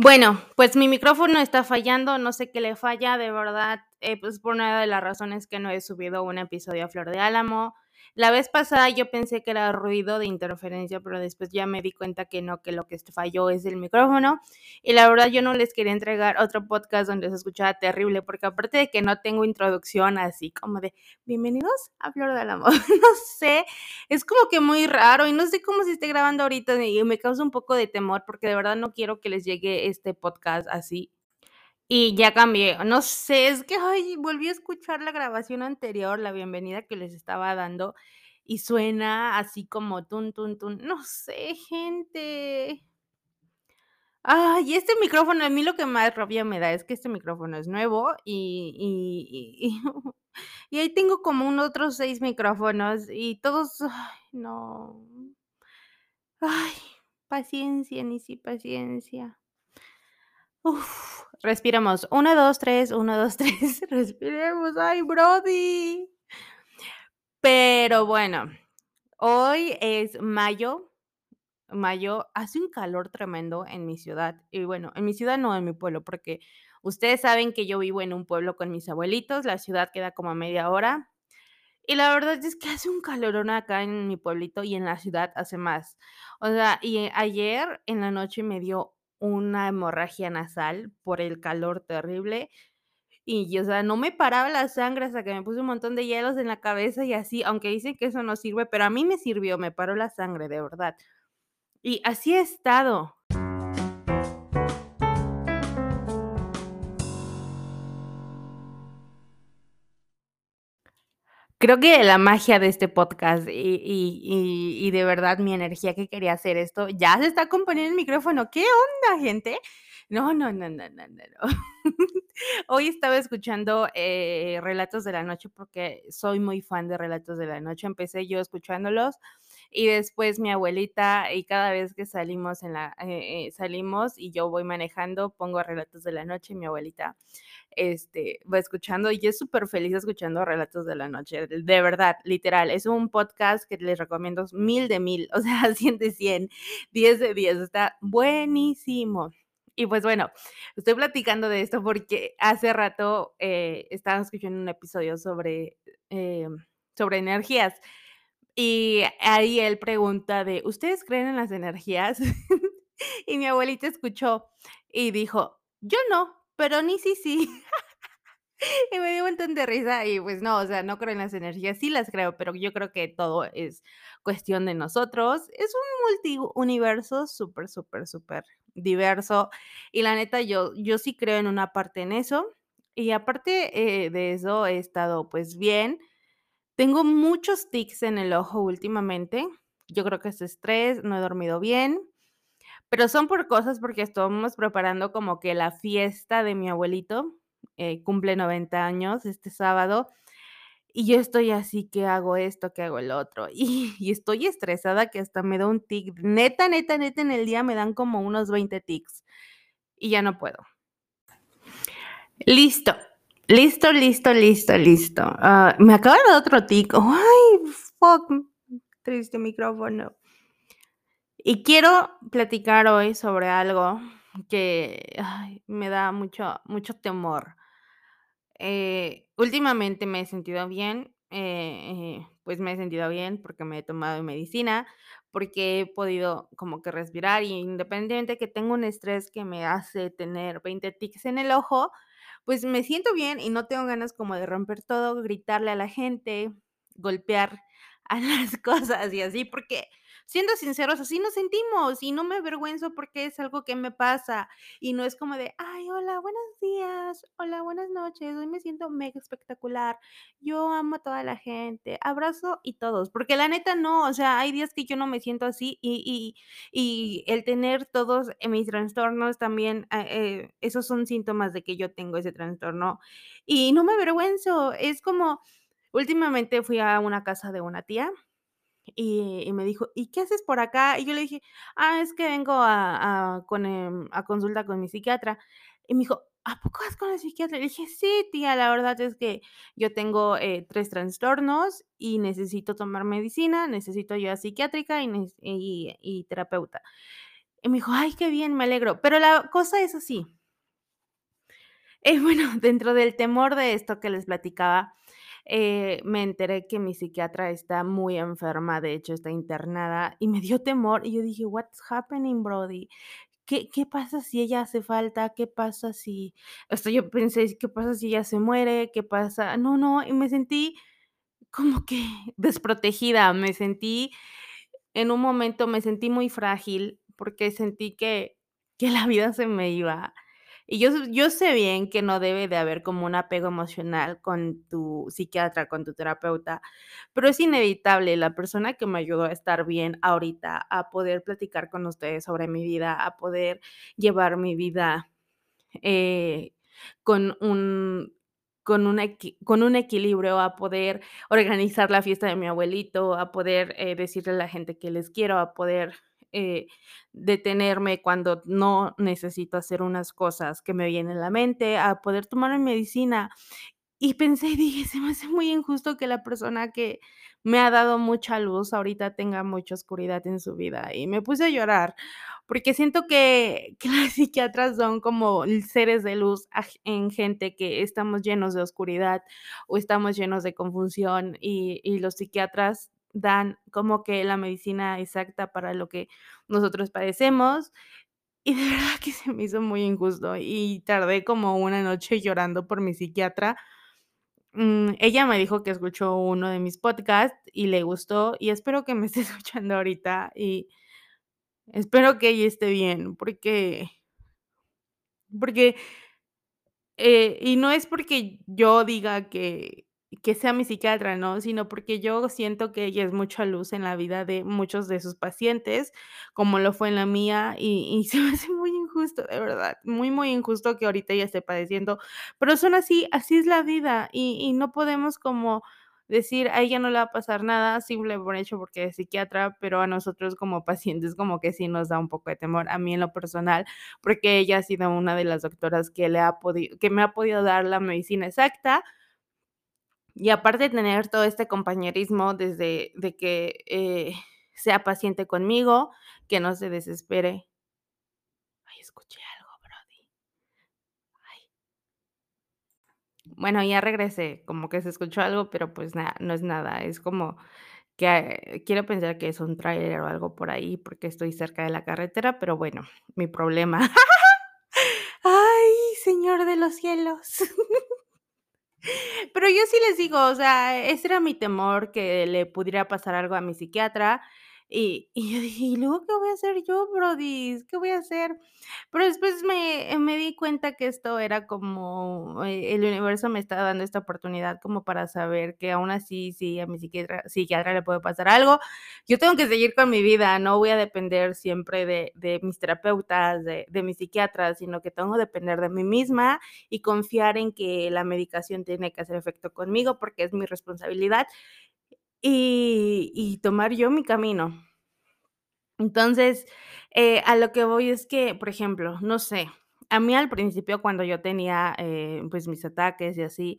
Bueno, pues mi micrófono está fallando, no sé qué le falla, de verdad, eh, pues por una de las razones que no he subido un episodio a Flor de Álamo. La vez pasada yo pensé que era ruido de interferencia, pero después ya me di cuenta que no, que lo que falló es el micrófono. Y la verdad yo no les quería entregar otro podcast donde se escuchaba terrible, porque aparte de que no tengo introducción así como de bienvenidos a Flor de Álamo, no sé, es como que muy raro y no sé cómo se esté grabando ahorita y me causa un poco de temor porque de verdad no quiero que les llegue este podcast así y ya cambié. No sé, es que ay, volví a escuchar la grabación anterior, la bienvenida que les estaba dando, y suena así como tun, tun, tun. No sé, gente. Ay, este micrófono, a mí lo que más rabia me da es que este micrófono es nuevo y, y, y, y ahí tengo como unos otros seis micrófonos y todos, ay, no. Ay, paciencia, ni si paciencia. Uf, respiramos. Uno, dos, tres, uno, dos, tres. Respiremos. Ay, Brody. Pero bueno, hoy es mayo. Mayo hace un calor tremendo en mi ciudad. Y bueno, en mi ciudad no, en mi pueblo, porque ustedes saben que yo vivo en un pueblo con mis abuelitos. La ciudad queda como a media hora. Y la verdad es que hace un calorón acá en mi pueblito y en la ciudad hace más. O sea, y ayer en la noche me dio una hemorragia nasal por el calor terrible. Y, o sea, no me paraba la sangre hasta que me puse un montón de hielos en la cabeza y así, aunque dicen que eso no sirve, pero a mí me sirvió, me paró la sangre, de verdad. Y así he estado. Creo que la magia de este podcast y, y, y, de verdad mi energía que quería hacer esto ya se está componiendo el micrófono. ¿Qué onda, gente? No, no, no, no, no, no. Hoy estaba escuchando eh, Relatos de la Noche porque soy muy fan de Relatos de la Noche. Empecé yo escuchándolos y después mi abuelita y cada vez que salimos en la eh, eh, salimos y yo voy manejando pongo Relatos de la Noche y mi abuelita este, va escuchando y es súper feliz escuchando Relatos de la Noche, de verdad, literal, es un podcast que les recomiendo mil de mil, o sea, 100 de 100, 10 de 10, está buenísimo. Y pues bueno, estoy platicando de esto porque hace rato eh, estaba escuchando un episodio sobre, eh, sobre energías y ahí él pregunta de, ¿ustedes creen en las energías? y mi abuelita escuchó y dijo, yo no, pero ni sí, sí. y me dio un montón de risa y pues no, o sea, no creo en las energías, sí las creo, pero yo creo que todo es cuestión de nosotros. Es un multiuniverso súper, súper, súper diverso y la neta yo, yo sí creo en una parte en eso y aparte eh, de eso he estado pues bien. Tengo muchos tics en el ojo últimamente. Yo creo que es estrés, no he dormido bien. Pero son por cosas porque estamos preparando como que la fiesta de mi abuelito, eh, cumple 90 años este sábado, y yo estoy así, que hago esto, que hago el otro, y, y, estoy estresada que hasta me da un tic, neta, neta, neta, en el día me dan como unos 20 tics, y ya no puedo. Listo, listo, listo, listo, listo. Uh, me acaba de dar otro tic. Ay, fuck, triste micrófono. Y quiero platicar hoy sobre algo que me da mucho, mucho temor. Eh, últimamente me he sentido bien, eh, pues me he sentido bien porque me he tomado medicina, porque he podido como que respirar y independientemente que tengo un estrés que me hace tener 20 tics en el ojo, pues me siento bien y no tengo ganas como de romper todo, gritarle a la gente, golpear a las cosas y así, porque siendo sinceros, así nos sentimos y no me avergüenzo porque es algo que me pasa y no es como de, ay, hola, buenos días, hola, buenas noches, hoy me siento mega espectacular, yo amo a toda la gente, abrazo y todos, porque la neta no, o sea, hay días que yo no me siento así y, y, y el tener todos mis trastornos también, eh, eh, esos son síntomas de que yo tengo ese trastorno y no me avergüenzo, es como... Últimamente fui a una casa de una tía y, me dijo, ¿y qué haces por acá? Y yo le dije, ah, es que vengo a, a, con, em, a consulta con mi psiquiatra. Y me dijo, ¿a poco vas con el psiquiatra? Y le dije, sí, tía, la verdad es que yo tengo eh, tres trastornos y necesito tomar medicina, necesito ayuda psiquiátrica y, y, y terapeuta. Y me dijo: "Ay, qué bien, me alegro". Pero la cosa es así. Eh, bueno, dentro del temor de esto que les platicaba, eh, me enteré que mi psiquiatra está muy enferma, de hecho, está internada, y me dio temor, y yo dije: "What's happening, Brody? ¿Qué pasa si ella hace falta? ¿Qué pasa si?". Hasta yo pensé: "¿Qué pasa si ella se muere? ¿Qué pasa?". No, no, y me sentí como que desprotegida, me sentí en un momento me sentí muy frágil, porque sentí que que la vida se me iba. Y yo yo sé bien que no debe de haber como un apego emocional con tu psiquiatra, con tu terapeuta, pero es inevitable. La persona que me ayudó a estar bien ahorita, a poder platicar con ustedes sobre mi vida, a poder llevar mi vida, eh, con un con un con un equilibrio, a poder organizar la fiesta de mi abuelito, a poder, eh, decirle a la gente que les quiero, a poder, eh, detenerme cuando no necesito hacer unas cosas que me vienen a la mente, a poder tomar mi medicina. Y pensé y dije: "Se me hace muy injusto que la persona que me ha dado mucha luz ahorita tenga mucha oscuridad en su vida". Y me puse a llorar, porque siento que que las psiquiatras son como seres de luz en gente que estamos llenos de oscuridad, o estamos llenos de confusión, y y los psiquiatras dan como que la medicina exacta para lo que nosotros padecemos. Y de verdad que se me hizo muy injusto, y tardé como una noche llorando por mi psiquiatra. Mm, ella me dijo que escuchó uno de mis podcasts y le gustó, y espero que me esté escuchando ahorita, y espero que ella esté bien, porque porque eh, y no es porque yo diga que que sea mi psiquiatra, ¿no? Sino porque yo siento que ella es mucha luz en la vida de muchos de sus pacientes, como lo fue en la mía, y y se me hace muy injusto, de verdad, muy, muy injusto que ahorita ella esté padeciendo. Pero son así, así es la vida, y y no podemos como decir: "A ella no le va a pasar nada", simple por hecho porque es psiquiatra, pero a nosotros como pacientes como que sí nos da un poco de temor, a mí en lo personal, porque ella ha sido una de las doctoras que le ha que me ha podido dar la medicina exacta. Y aparte de tener todo este compañerismo desde de que, eh, sea paciente conmigo, que no se desespere. Ay, escuché algo, Brody. Ay. Bueno, ya regresé, como que se escuchó algo, pero, pues, nada, no es nada, es como que quiero pensar que es un tráiler o algo por ahí, porque estoy cerca de la carretera, pero bueno, mi problema. Ay, señor de los cielos. Pero yo sí les digo, o sea, ese era mi temor, que le pudiera pasar algo a mi psiquiatra, y y yo dije: "¿Y luego qué voy a hacer yo, Brodis? ¿Qué voy a hacer?". Pero después me me di cuenta que esto era como, eh, el universo me estaba dando esta oportunidad como para saber que aún así, si a mi psiquiatra psiquiatra le puede pasar algo, yo tengo que seguir con mi vida, no voy a depender siempre de de mis terapeutas, de de mi psiquiatra, sino que tengo que depender de mí misma y confiar en que la medicación tiene que hacer efecto conmigo, porque es mi responsabilidad, y tomar yo mi camino. Entonces, eh, a lo que voy es que, por ejemplo, no sé, a mí al principio, cuando yo tenía, eh, pues, mis ataques y así,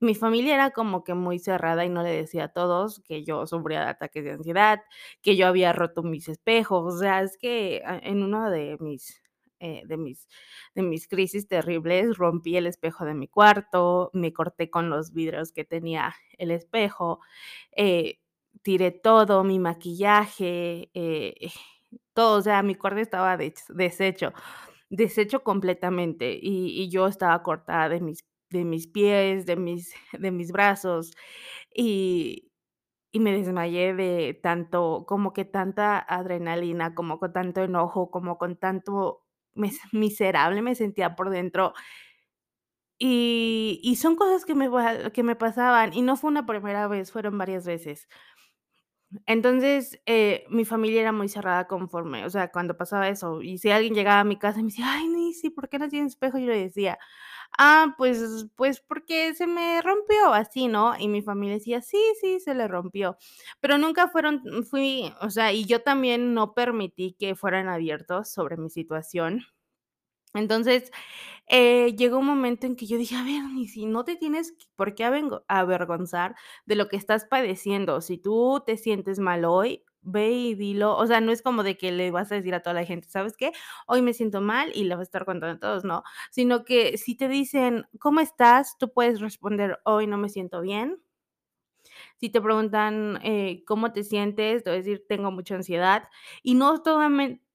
mi familia era como que muy cerrada y no le decía a todos que yo sufría de ataques de ansiedad, que yo había roto mis espejos, o sea, es que, ah, en uno de mis, eh, de mis de mis crisis terribles, rompí el espejo de mi cuarto, me corté con los vidrios que tenía el espejo, eh, tiré todo, mi maquillaje, eh, todo, o sea, mi cuarto estaba deshecho, deshecho completamente, y y yo estaba cortada de mis de mis pies, de mis de mis brazos, y y me desmayé de tanto como que tanta adrenalina, como con tanto enojo, como con tanto miserable me sentía por dentro. Y y son cosas que me que me pasaban, y no fue una primera vez, fueron varias veces. Entonces, eh, mi familia era muy cerrada conforme, o sea, cuando pasaba eso, y si alguien llegaba a mi casa y me decía: "Ay, Nisi, ¿por qué no tienes espejo?". Yo le decía: "Ah, pues pues porque se me rompió", así, ¿no? Y mi familia decía: "Sí, sí, se le rompió". Pero nunca fueron fui, o sea, y yo también no permití que fueran abiertos sobre mi situación. Entonces, eh, llegó un momento en que yo dije: "A ver, Nisi, no te tienes por qué avergonzar de lo que estás padeciendo. Si tú te sientes mal hoy, ve y dilo, o sea, no es como de que le vas a decir a toda la gente: "¿Sabes qué? Hoy me siento mal", y le vas a estar contando a todos, no, sino que si te dicen: "¿Cómo estás?", tú puedes responder: "Hoy no me siento bien". Si te preguntan, eh, ¿cómo te sientes? Te a decir: "Tengo mucha ansiedad", y no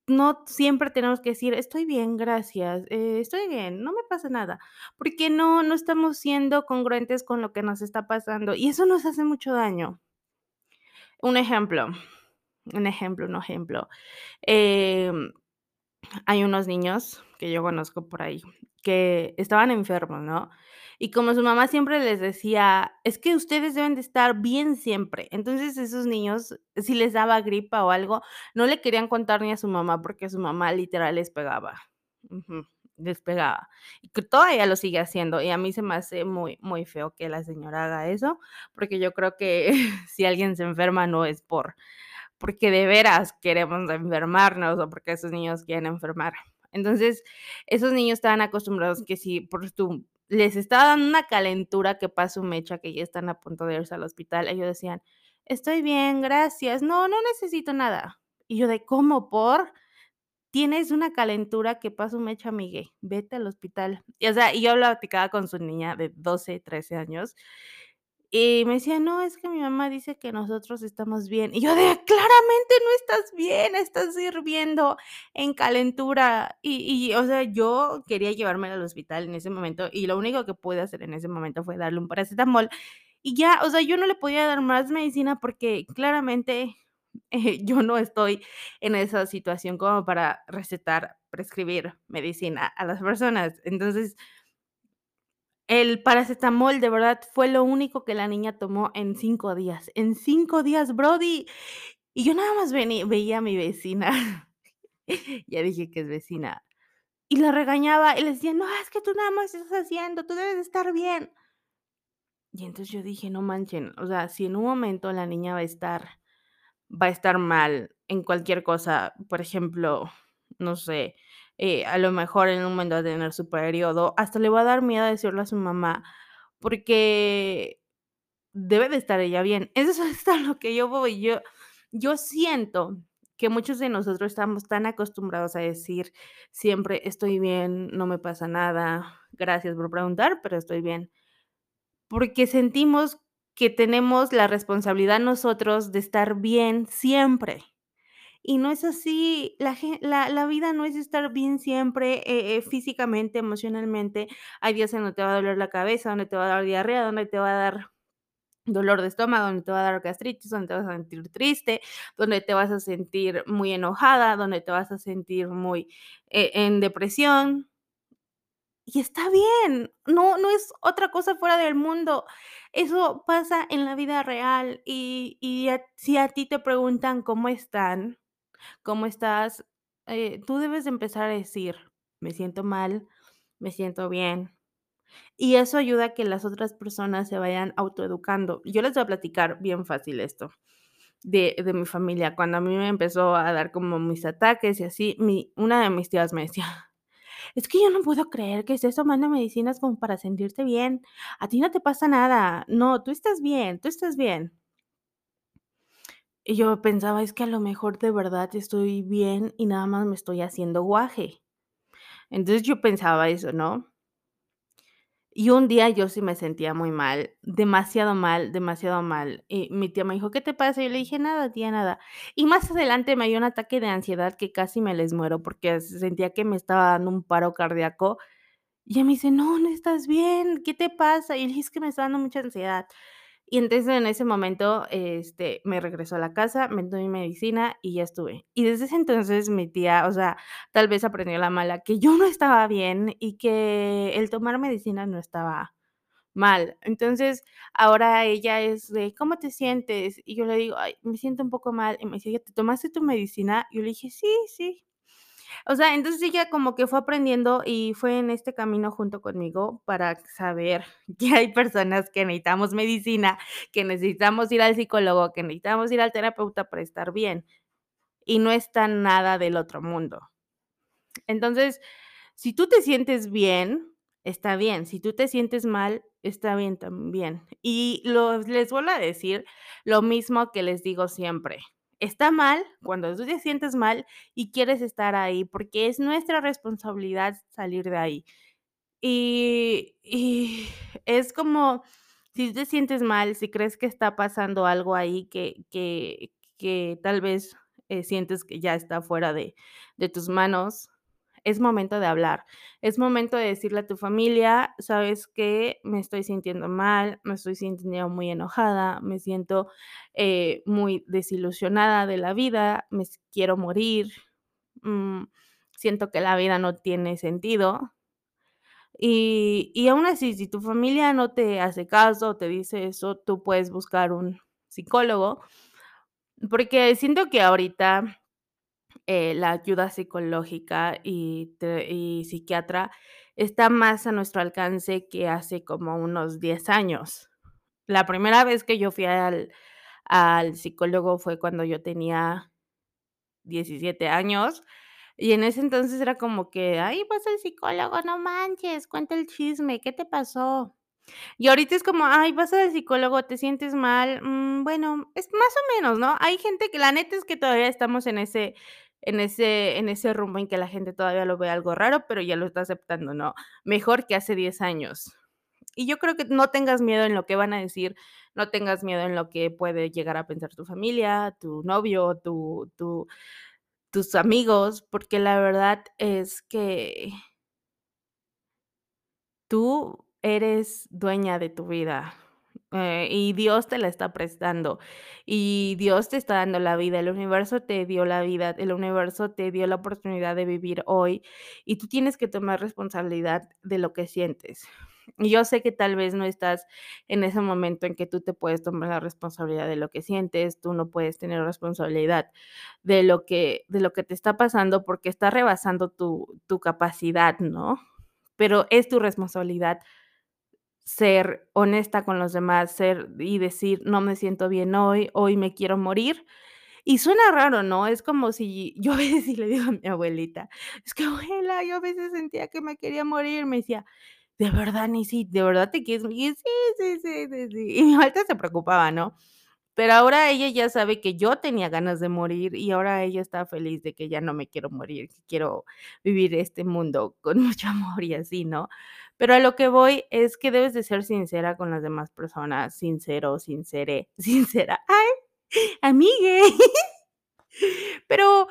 no siempre tenemos que decir: "Estoy bien, gracias, eh, estoy bien, no me pasa nada", porque no no estamos siendo congruentes con lo que nos está pasando, y eso nos hace mucho daño. Un ejemplo, un ejemplo, un ejemplo, em, hay unos niños que yo conozco por ahí, que estaban enfermos, ¿no? Y como su mamá siempre les decía: "Es que ustedes deben de estar bien siempre". Entonces, esos niños, si les daba gripa o algo, no le querían contar ni a su mamá, porque su mamá literal les pegaba. Ujú, les pegaba. Y todavía lo sigue haciendo, y a mí se me hace muy, muy feo que la señora haga eso, porque yo creo que si alguien se enferma no es por porque de veras queremos enfermarnos o porque esos niños quieren enfermar. Entonces, esos niños estaban acostumbrados que si por tu les estaba dando una calentura que pasa un mecha, que ya están a punto de irse al hospital, ellos decían: "Estoy bien, gracias, no, no necesito nada". Y yo de: "¿Cómo, por? Tienes una calentura que pasa un mecha, amigue, vete al hospital". Y, o sea, y yo platicaba con su niña de 12, 13 años, y me decía: "No, es que mi mamá dice que nosotros estamos bien". Y yo de: "Claramente no estás bien, estás hirviendo en calentura". Y y, o sea, yo quería llevármela al hospital en ese momento, y lo único que pude hacer en ese momento fue darle un paracetamol, y ya, o sea, yo no le podía dar más medicina porque claramente, eh, yo no estoy en esa situación como para recetar, prescribir medicina a las personas. Entonces el paracetamol, de verdad, fue lo único que la niña tomó en 5 días, en 5 días, brody. Y yo nada más veni veía a mi vecina, ya dije que es vecina, y la regañaba, y le decía: "No, es que tú nada más estás haciendo, tú debes de estar bien". Y entonces yo dije: "No manchen, o sea, si en un momento la niña va a estar va a estar mal en cualquier cosa", por ejemplo, no sé, eh, a lo mejor en un momento a tener su periodo, hasta le va a dar miedo decirle a su mamá, porque debe de estar ella bien. Eso es a lo que yo voy. Yo yo siento que muchos de nosotros estamos tan acostumbrados a decir siempre: "Estoy bien, no me pasa nada, gracias por preguntar, pero estoy bien". Porque sentimos que tenemos la responsabilidad nosotros de estar bien siempre, y no es así, la la vida no es estar bien siempre, eh eh, físicamente, emocionalmente. Hay días en donde te va a doler la cabeza, donde te va a dar diarrea, donde te va a dar dolor de estómago, donde te va a dar gastritis, donde te vas a sentir triste, donde te vas a sentir muy enojada, donde te vas a sentir muy, eh, en depresión. Y está bien, no no es otra cosa fuera del mundo. Eso pasa en la vida real, y y si a ti te preguntan cómo están cómo estás, eh, tú debes de empezar a decir: "Me siento mal, me siento bien". Y eso ayuda a que las otras personas se vayan autoeducando. Yo les voy a platicar bien fácil esto, de de mi familia. Cuando a mí me empezó a dar como mis ataques y así, mi una de mis tías me decía: "Es que yo no puedo creer que estés tomando medicinas como para sentirte bien. A ti no te pasa nada. No, tú estás bien, tú estás bien". Y yo pensaba: "Es que a lo mejor de verdad estoy bien y nada más me estoy haciendo guaje". Entonces, yo pensaba eso, ¿no? Y un día yo sí me sentía muy mal, demasiado mal, demasiado mal, y mi tía me dijo: "¿Qué te pasa?". Y yo le dije: "Nada, tía, nada". Y más adelante me dio un ataque de ansiedad que casi me les muero, porque se sentía que me estaba dando un paro cardíaco. Y ella me dice: "No, no estás bien, ¿qué te pasa?". Y le dije: "Es que me está dando mucha ansiedad". Y entonces, en ese momento, este, me regresó a la casa, me mi medicina y ya estuve. Y desde ese entonces mi tía, o sea, tal vez aprendió la mala que yo no estaba bien y que el tomar medicina no estaba mal. Entonces, ahora ella es de: "¿Cómo te sientes?". Y yo le digo: "Ay, me siento un poco mal". Y me dice: "¿Ya te tomaste tu medicina?". Yo le dije: "Sí, sí". O sea, entonces ella como que fue aprendiendo y fue en este camino junto conmigo para saber que hay personas que necesitamos medicina, que necesitamos ir al psicólogo, que necesitamos ir al terapeuta para estar bien, y no está nada del otro mundo. Entonces, si tú te sientes bien, está bien, si tú te sientes mal, está bien también. Y los les vuelvo a decir lo mismo que les digo siempre, está mal cuando tú te sientes mal y quieres estar ahí, porque es nuestra responsabilidad salir de ahí. Y y es como si te sientes mal, si crees que está pasando algo ahí que que que tal vez, eh, sientes que ya está fuera de de tus manos, es momento de hablar. Es momento de decirle a tu familia: "¿Sabes qué? Me estoy sintiendo mal, me estoy sintiendo muy enojada, me siento, eh, muy desilusionada de la vida, me quiero morir, mm, siento que la vida no tiene sentido". Y y aún así, si tu familia no te hace caso, te dice eso, tú puedes buscar un psicólogo, porque siento que ahorita, eh, la ayuda psicológica y psiquiatra está más a nuestro alcance que hace como unos 10 años. La primera vez que yo fui al al psicólogo fue cuando yo tenía 17 años, y en ese entonces era como que: "Ay, vas al psicólogo, no manches, cuenta el chisme, ¿qué te pasó?". Y ahorita es como: "Ay, vas al psicólogo, ¿te sientes mal? Mm, bueno, es más o menos", ¿no? Hay gente que la neta es que todavía estamos en ese en ese en ese rumbo en que la gente todavía lo ve algo raro, pero ya lo está aceptando, ¿no? Mejor que hace 10 años. Y yo creo que no tengas miedo en lo que van a decir, no tengas miedo en lo que puede llegar a pensar tu familia, tu novio, tu tu tus amigos, porque la verdad es que tú eres dueña de tu vida, eh, y Dios te la está prestando, y Dios te está dando la vida, el universo te dio la vida, el universo te dio la oportunidad de vivir hoy, y tú tienes que tomar responsabilidad de lo que sientes. Y yo sé que tal vez no estás en ese momento en que tú te puedes tomar la responsabilidad de lo que sientes, tú no puedes tener responsabilidad de lo que de lo que te está pasando, porque está rebasando tu tu capacidad, ¿no? Pero es tu responsabilidad ser honesta con los demás, ser y decir: "No me siento bien hoy, hoy me quiero morir". Y suena raro, ¿no? Es como si yo a veces sí le digo a mi abuelita: "Es que abuela, yo a veces sentía que me quería morir", me decía: "¿De verdad, Nisi? ¿De verdad te quieres morir?". "Sí, sí, sí, sí, sí". Y mi abuelita se preocupaba, ¿no? Pero ahora ella ya sabe que yo tenía ganas de morir, y ahora ella está feliz de que ya no me quiero morir, que quiero vivir este mundo con mucho amor y así, ¿no? Pero a lo que voy es que debes de ser sincera con las demás personas, sincero, sincere, sincera. ¡Ay! Amigue. Pero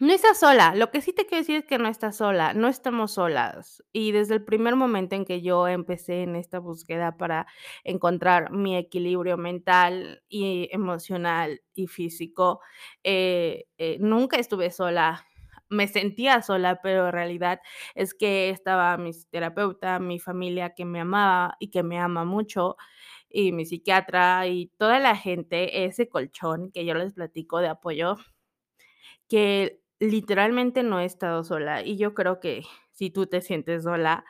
no estás sola. Lo que sí te quiero decir es que no estás sola, no estamos solas. Y desde el primer momento en que yo empecé en esta búsqueda para encontrar mi equilibrio mental y emocional y físico, eh eh, nunca estuve sola. Me sentía sola, pero en realidad es que estaba mi terapeuta, mi familia que me amaba y que me ama mucho, y mi psiquiatra, y toda la gente, ese colchón que yo les platico de apoyo, que literalmente no he estado sola. Y yo creo que si tú te sientes sola,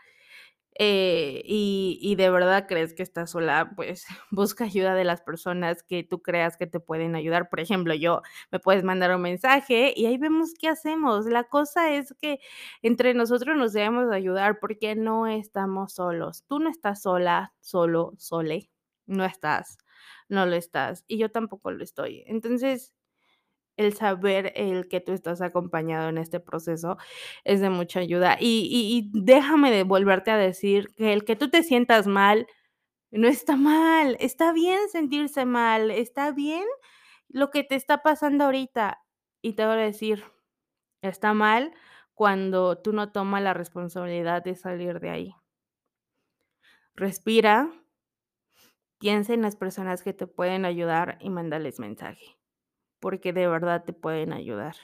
eh, y y de verdad crees que estás sola, pues busca ayuda de las personas que tú creas que te pueden ayudar. Por ejemplo, yo, me puedes mandar un mensaje y ahí vemos qué hacemos. La cosa es que entre nosotros nos debemos de ayudar porque no estamos solos. Tú no estás sola, solo, sole, no estás, no lo estás, y yo tampoco lo estoy. Entonces, el saber el que tú estás acompañado en este proceso es de mucha ayuda. Y déjame de volverte a decir que el que tú te sientas mal no está mal, está bien sentirse mal, está bien lo que te está pasando ahorita. Y te voy a decir, está mal cuando tú no tomas la responsabilidad de salir de ahí. Respira piensa en las personas que te pueden ayudar y mándales mensaje, porque de verdad te pueden ayudar.